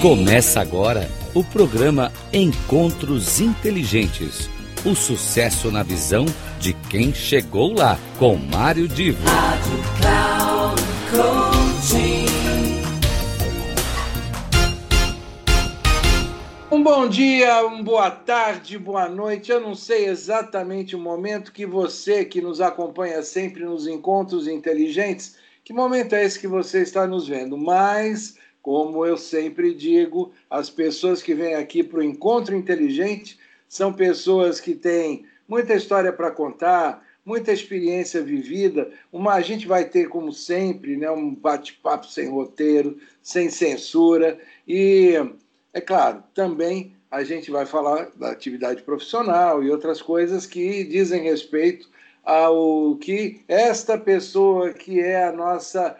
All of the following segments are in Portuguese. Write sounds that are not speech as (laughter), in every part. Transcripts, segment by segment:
Começa agora o programa Encontros Inteligentes. O sucesso na visão de quem chegou lá, com Mário Divo. Rádio Cloud Um bom dia, uma boa tarde, boa noite. Eu não sei exatamente o momento que você que nos acompanha sempre nos encontros inteligentes, que momento é esse que você está nos vendo, mas como eu sempre digo, as pessoas que vêm aqui para o Encontro Inteligente são pessoas que têm muita história para contar, muita experiência vivida. Uma, a gente vai ter, como sempre, né, um bate-papo sem roteiro, sem censura. E, é claro, também a gente vai falar da atividade profissional e outras coisas que dizem respeito ao que esta pessoa que é a nossa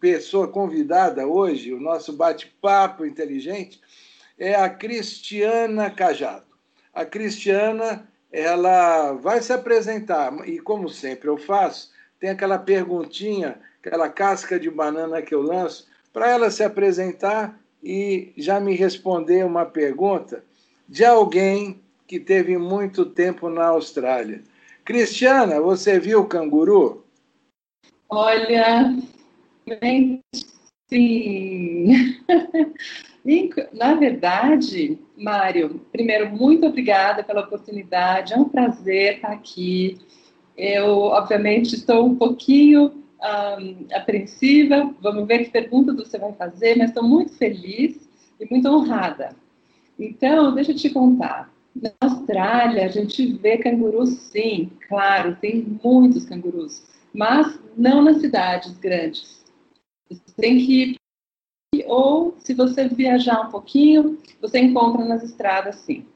pessoa convidada hoje, o nosso bate-papo inteligente, é a Cristiana Cajado. A Cristiana, ela vai se apresentar, e como sempre eu faço, tem aquela perguntinha, aquela casca de banana que eu lanço, para ela se apresentar e já me responder uma pergunta de alguém que teve muito tempo na Austrália. Cristiana, você viu o canguru? Olha, Sim. (laughs) Na verdade, Mário, primeiro, muito obrigada pela oportunidade, é um prazer estar aqui. Eu, obviamente, estou um pouquinho um, apreensiva, vamos ver que perguntas você vai fazer, mas estou muito feliz e muito honrada. Então, deixa eu te contar. Na Austrália, a gente vê cangurus, sim, claro, tem muitos cangurus, mas não nas cidades grandes você tem que ir, ou se você viajar um pouquinho, você encontra nas estradas sim.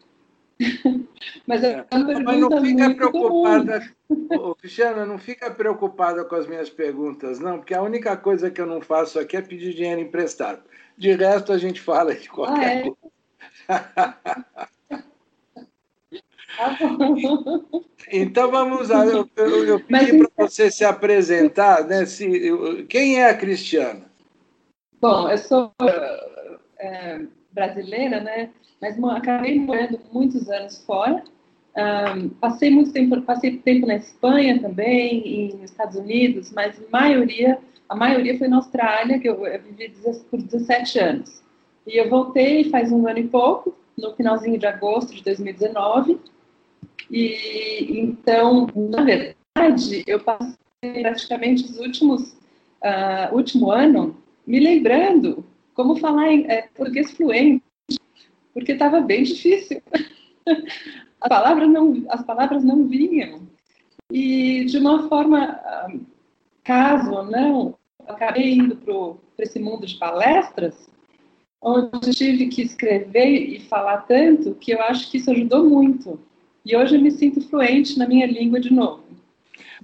(laughs) Mas, é, mas não fica preocupada, ô, Cristiana, não fica preocupada com as minhas perguntas, não, porque a única coisa que eu não faço aqui é pedir dinheiro emprestado. De resto, a gente fala de qualquer ah, é? coisa. (laughs) então vamos lá, eu, eu, eu pedi para você se apresentar, né? Se, quem é a Cristiana? Bom, eu sou é, brasileira, né? Mas acabei morando muitos anos fora. Um, passei muito tempo, passei tempo na Espanha também e nos Estados Unidos, mas a maioria, a maioria foi na Austrália, que eu, eu vivi por 17 anos. E eu voltei faz um ano e pouco, no finalzinho de agosto de 2019 e então, na verdade, eu passei praticamente os últimos uh, último ano me lembrando como falar em é, português fluente, porque estava bem difícil. (laughs) as palavras não as palavras não vinham e de uma forma uh, caso ou não acabei indo para esse mundo de palestras onde tive que escrever e falar tanto que eu acho que isso ajudou muito e hoje eu me sinto fluente na minha língua de novo.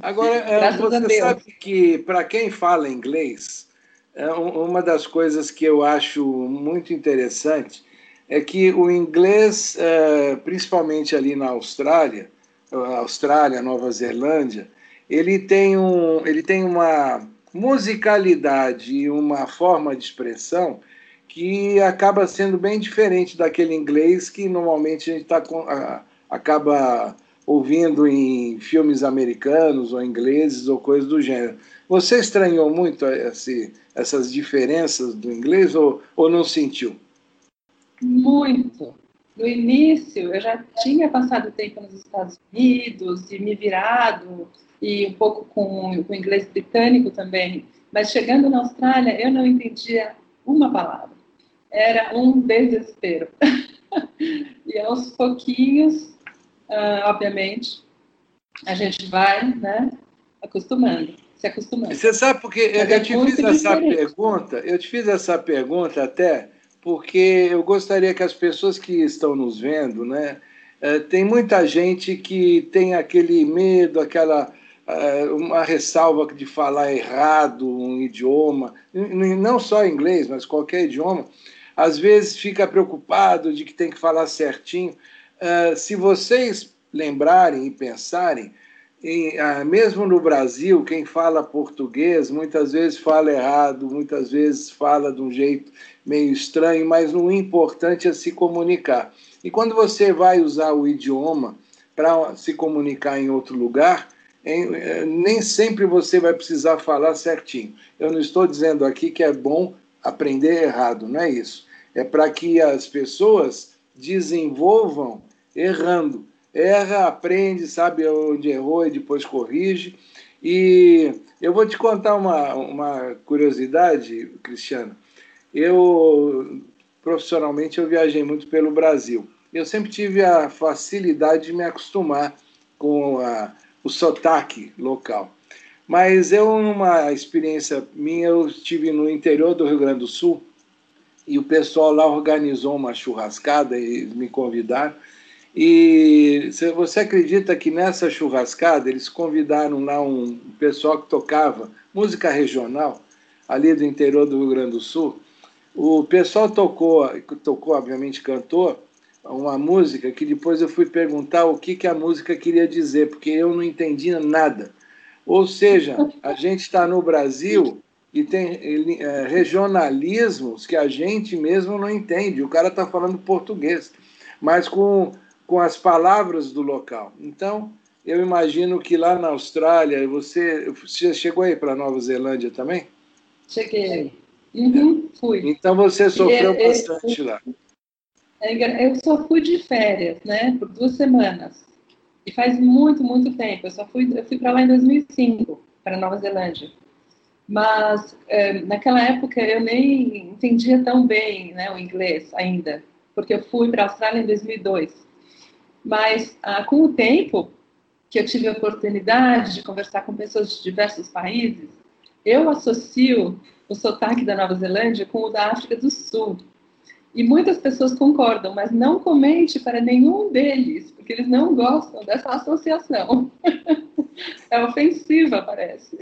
Agora, é, você sabe que, para quem fala inglês, é, uma das coisas que eu acho muito interessante é que o inglês, é, principalmente ali na Austrália, Austrália, Nova Zelândia, ele tem, um, ele tem uma musicalidade e uma forma de expressão que acaba sendo bem diferente daquele inglês que normalmente a gente está acaba ouvindo em filmes americanos ou ingleses ou coisas do gênero. Você estranhou muito esse, essas diferenças do inglês ou, ou não sentiu? Muito. No início, eu já tinha passado tempo nos Estados Unidos e me virado, e um pouco com, com o inglês britânico também, mas chegando na Austrália, eu não entendia uma palavra. Era um desespero. (laughs) e aos pouquinhos uh, obviamente, a gente vai né, acostumando, se acostumando. Você sabe porque eu, é te fiz essa diferente. pergunta, eu te fiz essa pergunta até porque eu gostaria que as pessoas que estão nos vendo, né, uh, tem muita gente que tem aquele medo, aquela uh, uma ressalva de falar errado um idioma, não só inglês, mas qualquer idioma, às vezes fica preocupado de que tem que falar certinho. Uh, se vocês lembrarem e pensarem, em, ah, mesmo no Brasil, quem fala português muitas vezes fala errado, muitas vezes fala de um jeito meio estranho, mas o importante é se comunicar. E quando você vai usar o idioma para se comunicar em outro lugar, eh, nem sempre você vai precisar falar certinho. Eu não estou dizendo aqui que é bom aprender errado, não é isso. É para que as pessoas desenvolvam errando erra, aprende, sabe onde errou e depois corrige. E eu vou te contar uma, uma curiosidade, Cristiano. Eu, profissionalmente, eu viajei muito pelo Brasil. Eu sempre tive a facilidade de me acostumar com a, o sotaque local. Mas eu, numa experiência minha, eu estive no interior do Rio Grande do Sul e o pessoal lá organizou uma churrascada e me convidaram. E você acredita que nessa churrascada eles convidaram lá um pessoal que tocava música regional, ali do interior do Rio Grande do Sul? O pessoal tocou, tocou obviamente cantou, uma música que depois eu fui perguntar o que, que a música queria dizer, porque eu não entendia nada. Ou seja, a gente está no Brasil e tem é, regionalismos que a gente mesmo não entende. O cara está falando português, mas com com as palavras do local. Então, eu imagino que lá na Austrália, você, você chegou aí para Nova Zelândia também? Cheguei. Uhum, fui. Então você sofreu é, bastante lá. É, eu só fui de férias, né, por duas semanas. E faz muito, muito tempo. Eu só fui, eu fui para lá em 2005, para Nova Zelândia. Mas é, naquela época eu nem entendia tão bem, né, o inglês ainda, porque eu fui para a Austrália em 2002. Mas ah, com o tempo que eu tive a oportunidade de conversar com pessoas de diversos países, eu associo o sotaque da Nova Zelândia com o da África do Sul. E muitas pessoas concordam, mas não comente para nenhum deles, porque eles não gostam dessa associação. (laughs) é ofensiva, parece.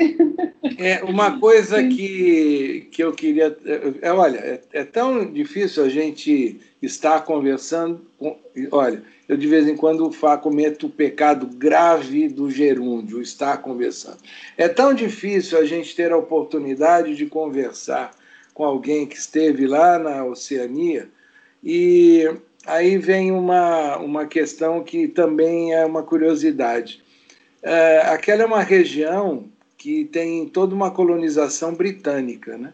É uma coisa que, que eu queria. É, olha, é, é tão difícil a gente estar conversando. Com, olha, eu de vez em quando cometo o pecado grave do gerúndio, estar conversando. É tão difícil a gente ter a oportunidade de conversar com alguém que esteve lá na Oceania e aí vem uma, uma questão que também é uma curiosidade. É, aquela é uma região que tem toda uma colonização britânica, né?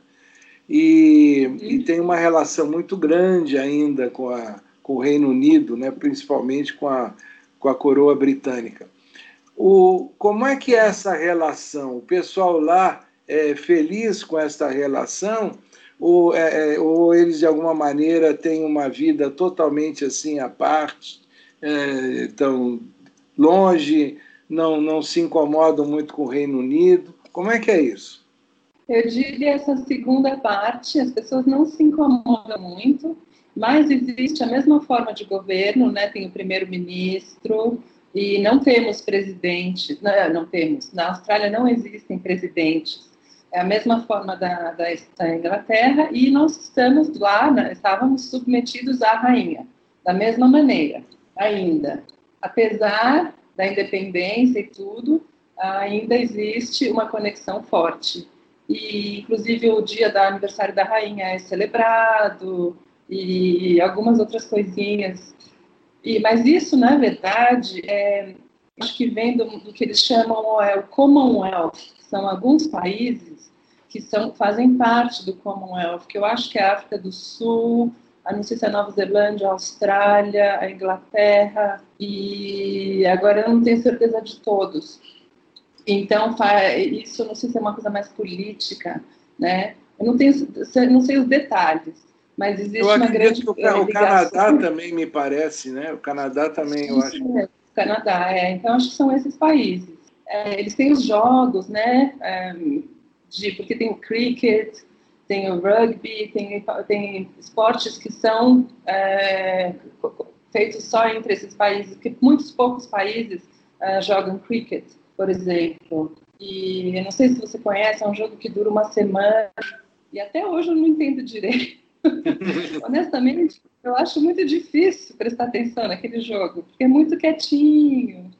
E, e tem uma relação muito grande ainda com a, com o Reino Unido, né, principalmente com a, com a coroa britânica. O, como é que é essa relação? O pessoal lá é feliz com essa relação? Ou, é, é, ou eles, de alguma maneira, têm uma vida totalmente assim à parte, é, estão longe, não, não se incomodam muito com o Reino Unido? Como é que é isso? Eu diria essa segunda parte, as pessoas não se incomodam muito, mas existe a mesma forma de governo, né? Tem o primeiro-ministro e não temos presidente, não, não, temos. Na Austrália não existem presidentes. É a mesma forma da, da, Inglaterra e nós estamos lá, né, estávamos submetidos à rainha, da mesma maneira, ainda. Apesar da independência e tudo, ainda existe uma conexão forte. E, inclusive, o dia do aniversário da rainha é celebrado, e algumas outras coisinhas. E, mas isso, na verdade, é, acho que vem do, do, que eles chamam é, o Commonwealth, são alguns países que são, fazem parte do Commonwealth, que eu acho que é a África do Sul, a, não sei se é Nova Zelândia, a Austrália, a Inglaterra, e agora eu não tenho certeza de todos. Então, isso não sei se é uma coisa mais política, né? Eu não, tenho, não sei os detalhes, mas existe eu uma grande que o, o Canadá também me parece, né? O Canadá também, eu acho. O Canadá, é. Então, acho que são esses países. É, eles têm os jogos, né? É, de, porque tem o cricket, tem o rugby, tem, tem esportes que são é, feitos só entre esses países, porque muitos poucos países é, jogam cricket, por exemplo. E eu não sei se você conhece, é um jogo que dura uma semana, e até hoje eu não entendo direito (laughs) Honestamente, eu acho muito difícil prestar atenção naquele jogo, porque é muito quietinho.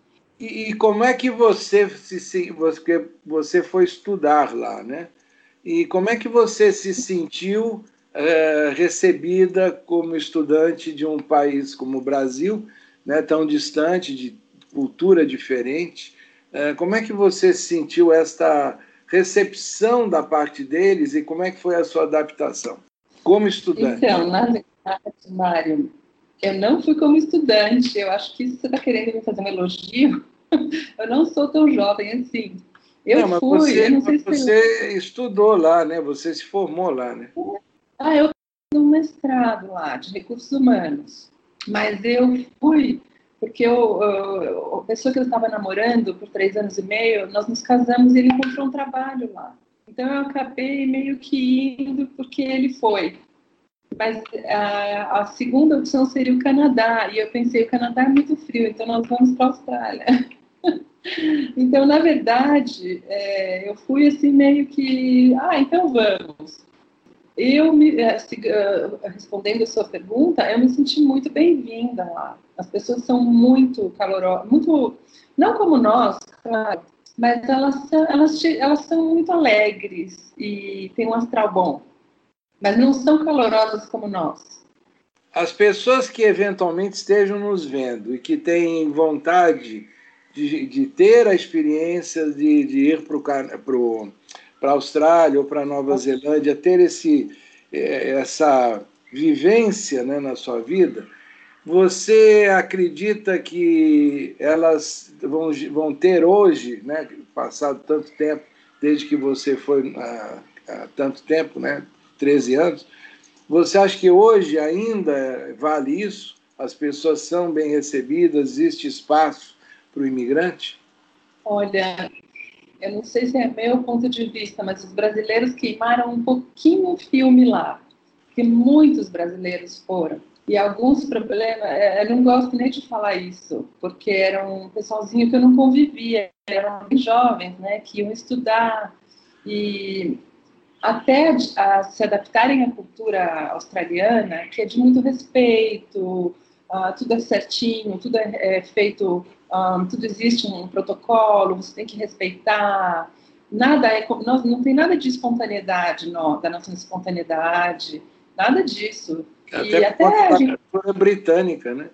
E, e, como é que você se você, você foi estudar lá, né? E como é que você se sentiu é, recebida como estudante de um país como o Brasil, né, tão distante, de cultura diferente? É, como é que você sentiu esta recepção da parte deles e como é que foi a sua adaptação como estudante? Então, na verdade, Mário, eu não fui como estudante. Eu acho que você está querendo me fazer um elogio. (laughs) eu não sou tão jovem assim. Eu não, fui, você, eu não sei se você estudou lá, né? Você se formou lá, né? Ah, eu fiz um mestrado lá de recursos humanos, mas eu fui porque eu, eu, a pessoa que eu estava namorando por três anos e meio, nós nos casamos e ele encontrou um trabalho lá. Então eu acabei meio que indo porque ele foi. Mas a, a segunda opção seria o Canadá, e eu pensei, o Canadá é muito frio, então nós vamos para a Austrália. (laughs) (laughs) então, na verdade, é, eu fui assim meio que, ah, então vamos. Eu, me, é, respondendo a sua pergunta, eu me senti muito bem-vinda lá. As pessoas são muito calorosas, muito, não como nós, claro, mas elas, elas, elas são muito alegres e têm um astral bom, mas não são calorosas como nós. As pessoas que eventualmente estejam nos vendo e que têm vontade de, de ter a experiência de, de ir para a Austrália ou para Nova Zelândia, ter esse, é, essa vivência né, na sua vida, você acredita que elas vão, vão ter hoje, né, passado tanto tempo, desde que você foi há, há tanto tempo, né, 13 anos, você acha que hoje ainda vale isso? As pessoas são bem recebidas, existe espaço para o imigrante? Olha, eu não sei se é meu ponto de vista, mas os brasileiros queimaram um pouquinho o filme lá, porque muitos brasileiros foram. E alguns problemas, é, eu não gosto nem de falar isso, porque era um pessoalzinho que eu não convivia, eram jovens, né, que iam estudar e até a, se adaptarem à cultura australiana, que é de muito respeito, uh, tudo é certinho, tudo é, é feito um, tudo existe um protocolo, você tem que respeitar. Nada é não, não tem nada de espontaneidade, não, da nossa espontaneidade, nada disso. Até e até a gente... britânica, né?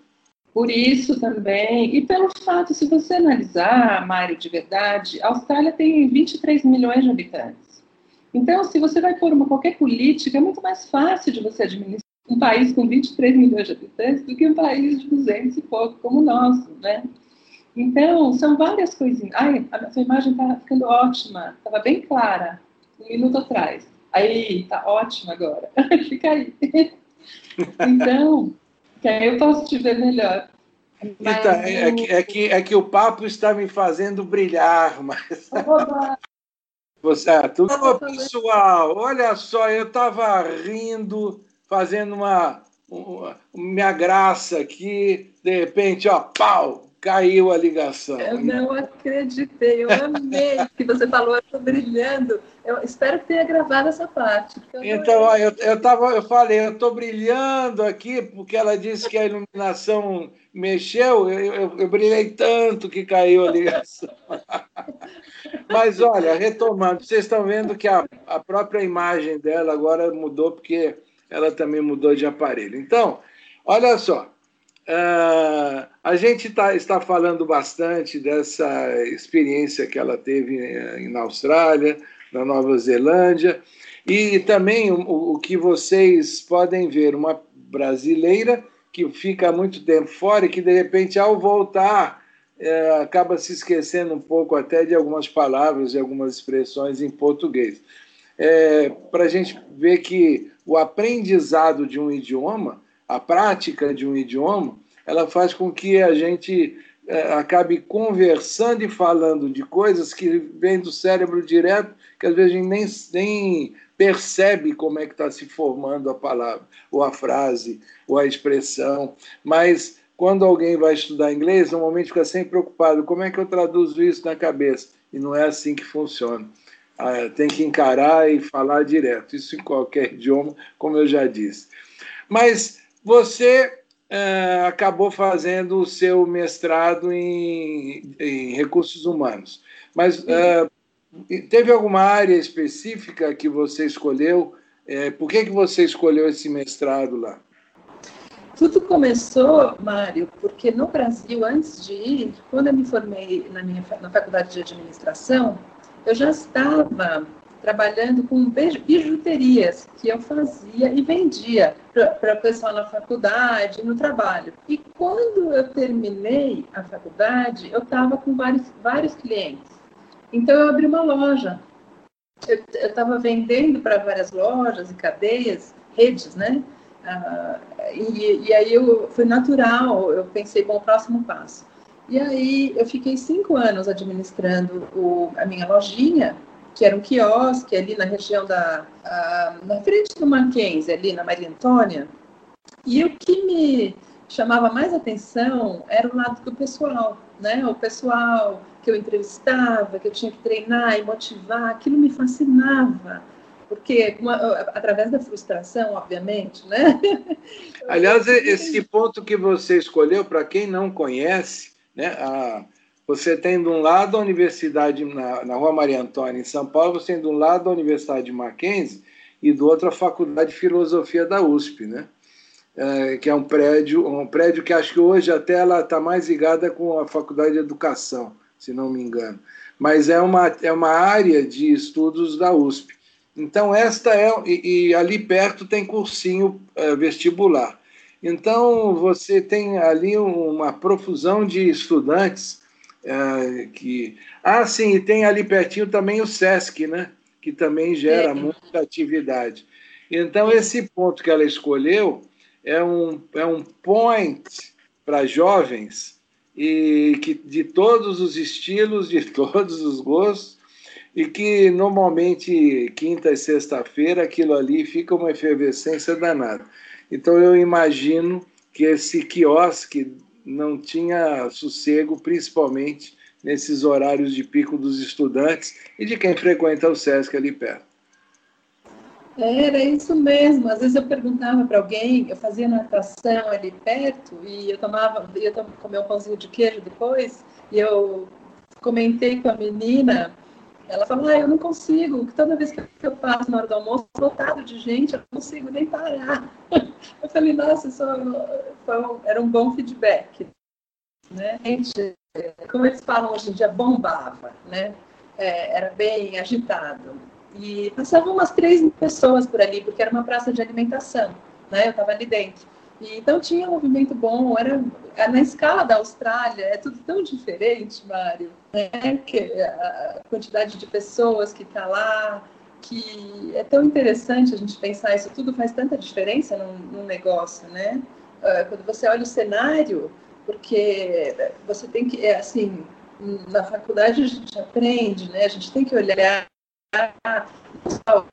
Por isso também, e pelo fato, se você analisar, Mário, de verdade, a Austrália tem 23 milhões de habitantes. Então, se você vai pôr uma qualquer política, é muito mais fácil de você administrar um país com 23 milhões de habitantes do que um país de 200 e pouco como o nosso, né? Então, são várias coisinhas. Ai, a sua imagem está ficando ótima, estava bem clara um minuto atrás. Aí, está ótima agora. (laughs) Fica aí. (laughs) então, que aí eu posso te ver melhor. Mas, então, é, que, é, que, é que o papo está me fazendo brilhar, mas. (laughs) Você, ah, tudo Ô, pessoal, olha só, eu estava rindo, fazendo uma, uma, minha graça aqui, de repente, ó, pau, caiu a ligação. Eu não acreditei, eu amei que você falou, eu estou brilhando. Eu espero que tenha gravado essa parte. Eu então, ó, eu, eu, tava, eu falei, eu estou brilhando aqui, porque ela disse que a iluminação mexeu, eu, eu, eu brilhei tanto que caiu a ligação. (laughs) Mas olha, retomando, vocês estão vendo que a, a própria imagem dela agora mudou, porque ela também mudou de aparelho. Então, olha só. Uh, a gente tá, está falando bastante dessa experiência que ela teve eh, na Austrália, na Nova Zelândia, e também o, o que vocês podem ver, uma brasileira que fica muito tempo fora e que, de repente, ao voltar, é, acaba se esquecendo um pouco até de algumas palavras e algumas expressões em português. É, Para a gente ver que o aprendizado de um idioma a prática de um idioma, ela faz com que a gente é, acabe conversando e falando de coisas que vêm do cérebro direto, que às vezes a gente nem, nem percebe como é que está se formando a palavra, ou a frase, ou a expressão. Mas quando alguém vai estudar inglês, normalmente fica sempre preocupado: como é que eu traduzo isso na cabeça? E não é assim que funciona. Ah, tem que encarar e falar direto, isso em qualquer (laughs) idioma, como eu já disse. Mas você é, acabou fazendo o seu mestrado em, em recursos humanos. Mas é, teve alguma área específica que você escolheu? É, por que, que você escolheu esse mestrado lá? Tudo começou, Mário, porque no Brasil, antes de ir, quando eu me formei na minha na faculdade de administração, eu já estava trabalhando com bijuterias que eu fazia e vendia para o pessoal na faculdade, no trabalho. E quando eu terminei a faculdade, eu estava com vários, vários clientes. Então eu abri uma loja. Eu estava vendendo para várias lojas e cadeias, redes, né? Ah, e, e, aí eu, foi natural, eu pensei, bom, próximo passo. E aí eu fiquei cinco anos administrando o, a minha lojinha que era um quiosque ali na região da. A, na frente do Mackenzie, ali na Maria Antônia. E o que me chamava mais atenção era o lado do pessoal, né? O pessoal que eu entrevistava, que eu tinha que treinar e motivar, aquilo me fascinava. Porque, uma, através da frustração, obviamente, né? Aliás, esse ponto que você escolheu, para quem não conhece, né, a, você tem de um lado a Universidade, na, na Rua Maria Antônia, em São Paulo, você tem de um lado a Universidade de Mackenzie e do outro a Faculdade de Filosofia da USP, né? É, que é um prédio, um prédio que acho que hoje até ela está mais ligada com a Faculdade de Educação, se não me engano. Mas é uma, é uma área de estudos da USP. Então, esta é. E, e ali perto tem cursinho é, vestibular. Então, você tem ali uma profusão de estudantes é, que... Ah, sim, e tem ali pertinho também o SESC, né? que também gera é. muita atividade. Então, esse ponto que ela escolheu é um, é um point para jovens e que de todos os estilos, de (laughs) todos os gostos, e que normalmente quinta e sexta-feira aquilo ali fica uma efervescência danada. Então eu imagino que esse quiosque não tinha sossego, principalmente nesses horários de pico dos estudantes e de quem frequenta o SESC ali perto. Era isso mesmo. Às vezes eu perguntava para alguém, eu fazia natação ali perto e eu tomava, ia comer um pãozinho de queijo depois, e eu comentei com a menina ela falou, ah, eu não consigo, toda vez que eu passo na hora do almoço, lotado de gente, eu não consigo nem parar. (laughs) Eu falei, nossa, isso um, era um bom feedback. Né? Gente, como eles falam hoje em dia, bombava, né? É, era bem agitado. E passavam umas três pessoas por ali, porque era uma praça de alimentação, né? Eu estava ali dentro. Então tinha um movimento bom, era na escala da Austrália, é tudo tão diferente, Mário, né? Que a quantidade de pessoas que está lá, que é tão interessante a gente pensar isso tudo faz tanta diferença num, num negócio, né? Uh, quando você olha o cenário, porque você tem que, é, assim, na faculdade a gente aprende, né? A gente tem que olhar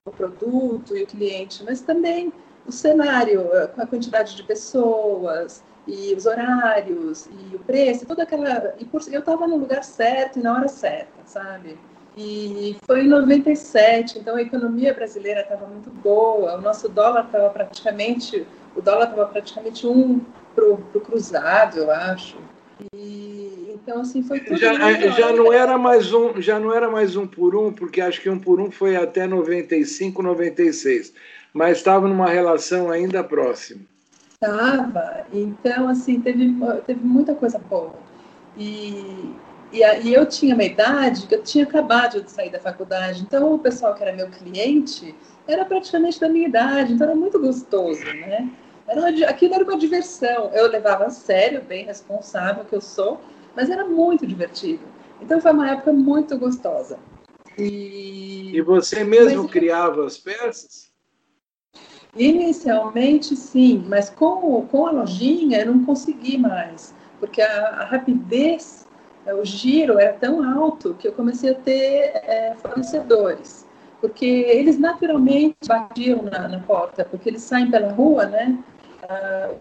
o produto e o cliente, mas também o cenário, com a quantidade de pessoas, e os horários, e o preço, toda aquela. E por, eu estava no lugar certo e na hora certa, sabe? E foi em 97, então a economia brasileira estava muito boa, o nosso dólar estava praticamente, o dólar estava praticamente um para o cruzado, eu acho. E, então assim foi tudo já, já não era mais um já não era mais um por um porque acho que um por um foi até 95 96 mas estava numa relação ainda próxima. Estava. Então, assim, teve, teve muita coisa boa. E, e, e, eu tinha uma idade que eu tinha acabado de sair da faculdade. Então, o pessoal que era meu cliente era praticamente da minha idade. Então, era muito gostoso, né? Era uma, aquilo era uma diversão. Eu levava a sério, bem responsável que eu sou, mas era muito divertido. Então, foi uma época muito gostosa. E, e você mesmo mas, criava as peças? Inicialmente, sim, mas com, com a lojinha eu não consegui mais, porque a, a rapidez, é, o giro era tão alto que eu comecei a ter é, fornecedores, porque eles naturalmente batiam na, na, porta, porque eles saem pela rua, né? Uh,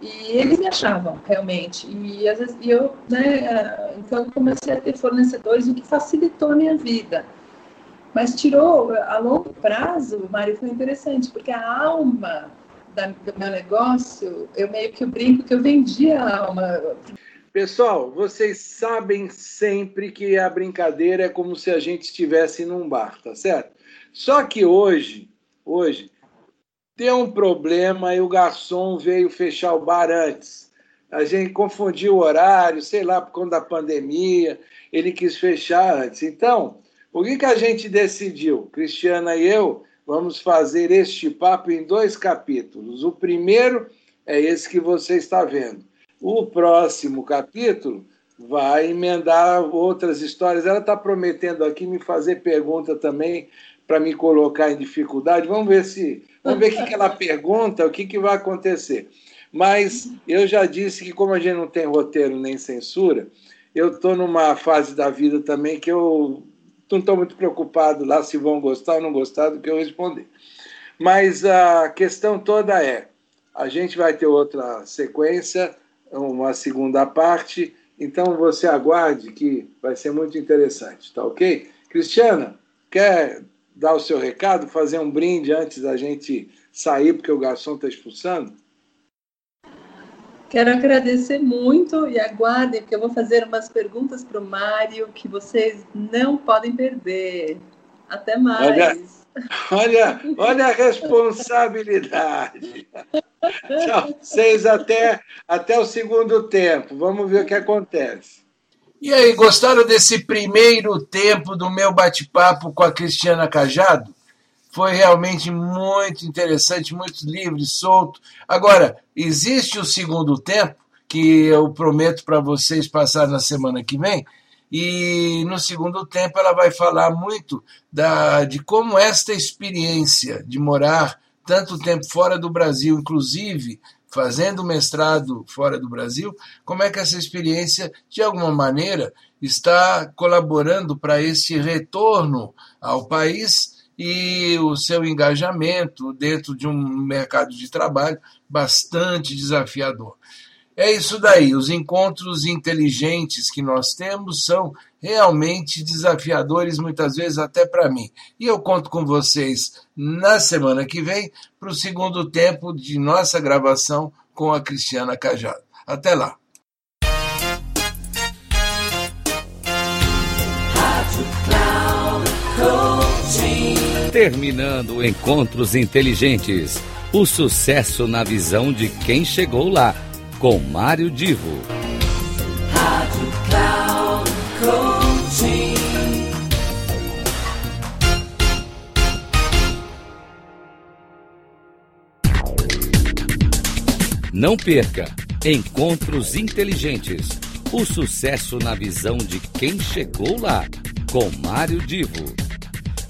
e eles me achavam realmente e às vezes eu né então eu comecei a ter fornecedores o que facilitou a minha vida mas tirou, a longo prazo, Mário, foi interessante, porque a alma da, do meu negócio, eu meio que brinco que eu vendi a alma. Pessoal, vocês sabem sempre que a brincadeira é como se a gente estivesse num bar, tá certo? Só que hoje, hoje, tem um problema e o garçom veio fechar o bar antes. A gente confundiu o horário, sei lá, por conta da pandemia, ele quis fechar antes. Então, o que, que a gente decidiu? Cristiana e eu vamos fazer este papo em dois capítulos. O primeiro é esse que você está vendo. O próximo capítulo vai emendar outras histórias. Ela está prometendo aqui me fazer pergunta também para me colocar em dificuldade. Vamos ver se, vamos ver o que, que ela pergunta, o que, que vai acontecer. Mas eu já disse que como a gente não tem roteiro nem censura, eu estou numa fase da vida também que eu não estou muito preocupado lá se vão gostar ou não gostar do que eu responder. Mas a questão toda é: a gente vai ter outra sequência, uma segunda parte, então você aguarde que vai ser muito interessante, tá ok? Cristiana, quer dar o seu recado, fazer um brinde antes da gente sair, porque o garçom está expulsando? Quero agradecer muito e aguardem, porque eu vou fazer umas perguntas para o Mário que vocês não podem perder. Até mais. Olha, olha, olha a responsabilidade. Tchau, vocês até, até o segundo tempo. Vamos ver o que acontece. E aí, gostaram desse primeiro tempo do meu bate-papo com a Cristiana Cajado? Foi realmente muito interessante, muito livre, solto. Agora, existe o segundo tempo, que eu prometo para vocês passar na semana que vem, e no segundo tempo ela vai falar muito da, de como esta experiência de morar tanto tempo fora do Brasil, inclusive fazendo mestrado fora do Brasil, como é que essa experiência, de alguma maneira, está colaborando para esse retorno ao país e o seu engajamento dentro de um mercado de trabalho bastante desafiador. É isso daí, os encontros inteligentes que nós temos são realmente desafiadores, muitas vezes até para mim. E eu conto com vocês na semana que vem para o segundo tempo de nossa gravação com a Cristiana Cajado. Até lá. Terminando Encontros Inteligentes. O sucesso na visão de quem chegou lá, com Mário Divo. Rádio Cloud Coaching. Não perca Encontros Inteligentes. O sucesso na visão de quem chegou lá, com Mário Divo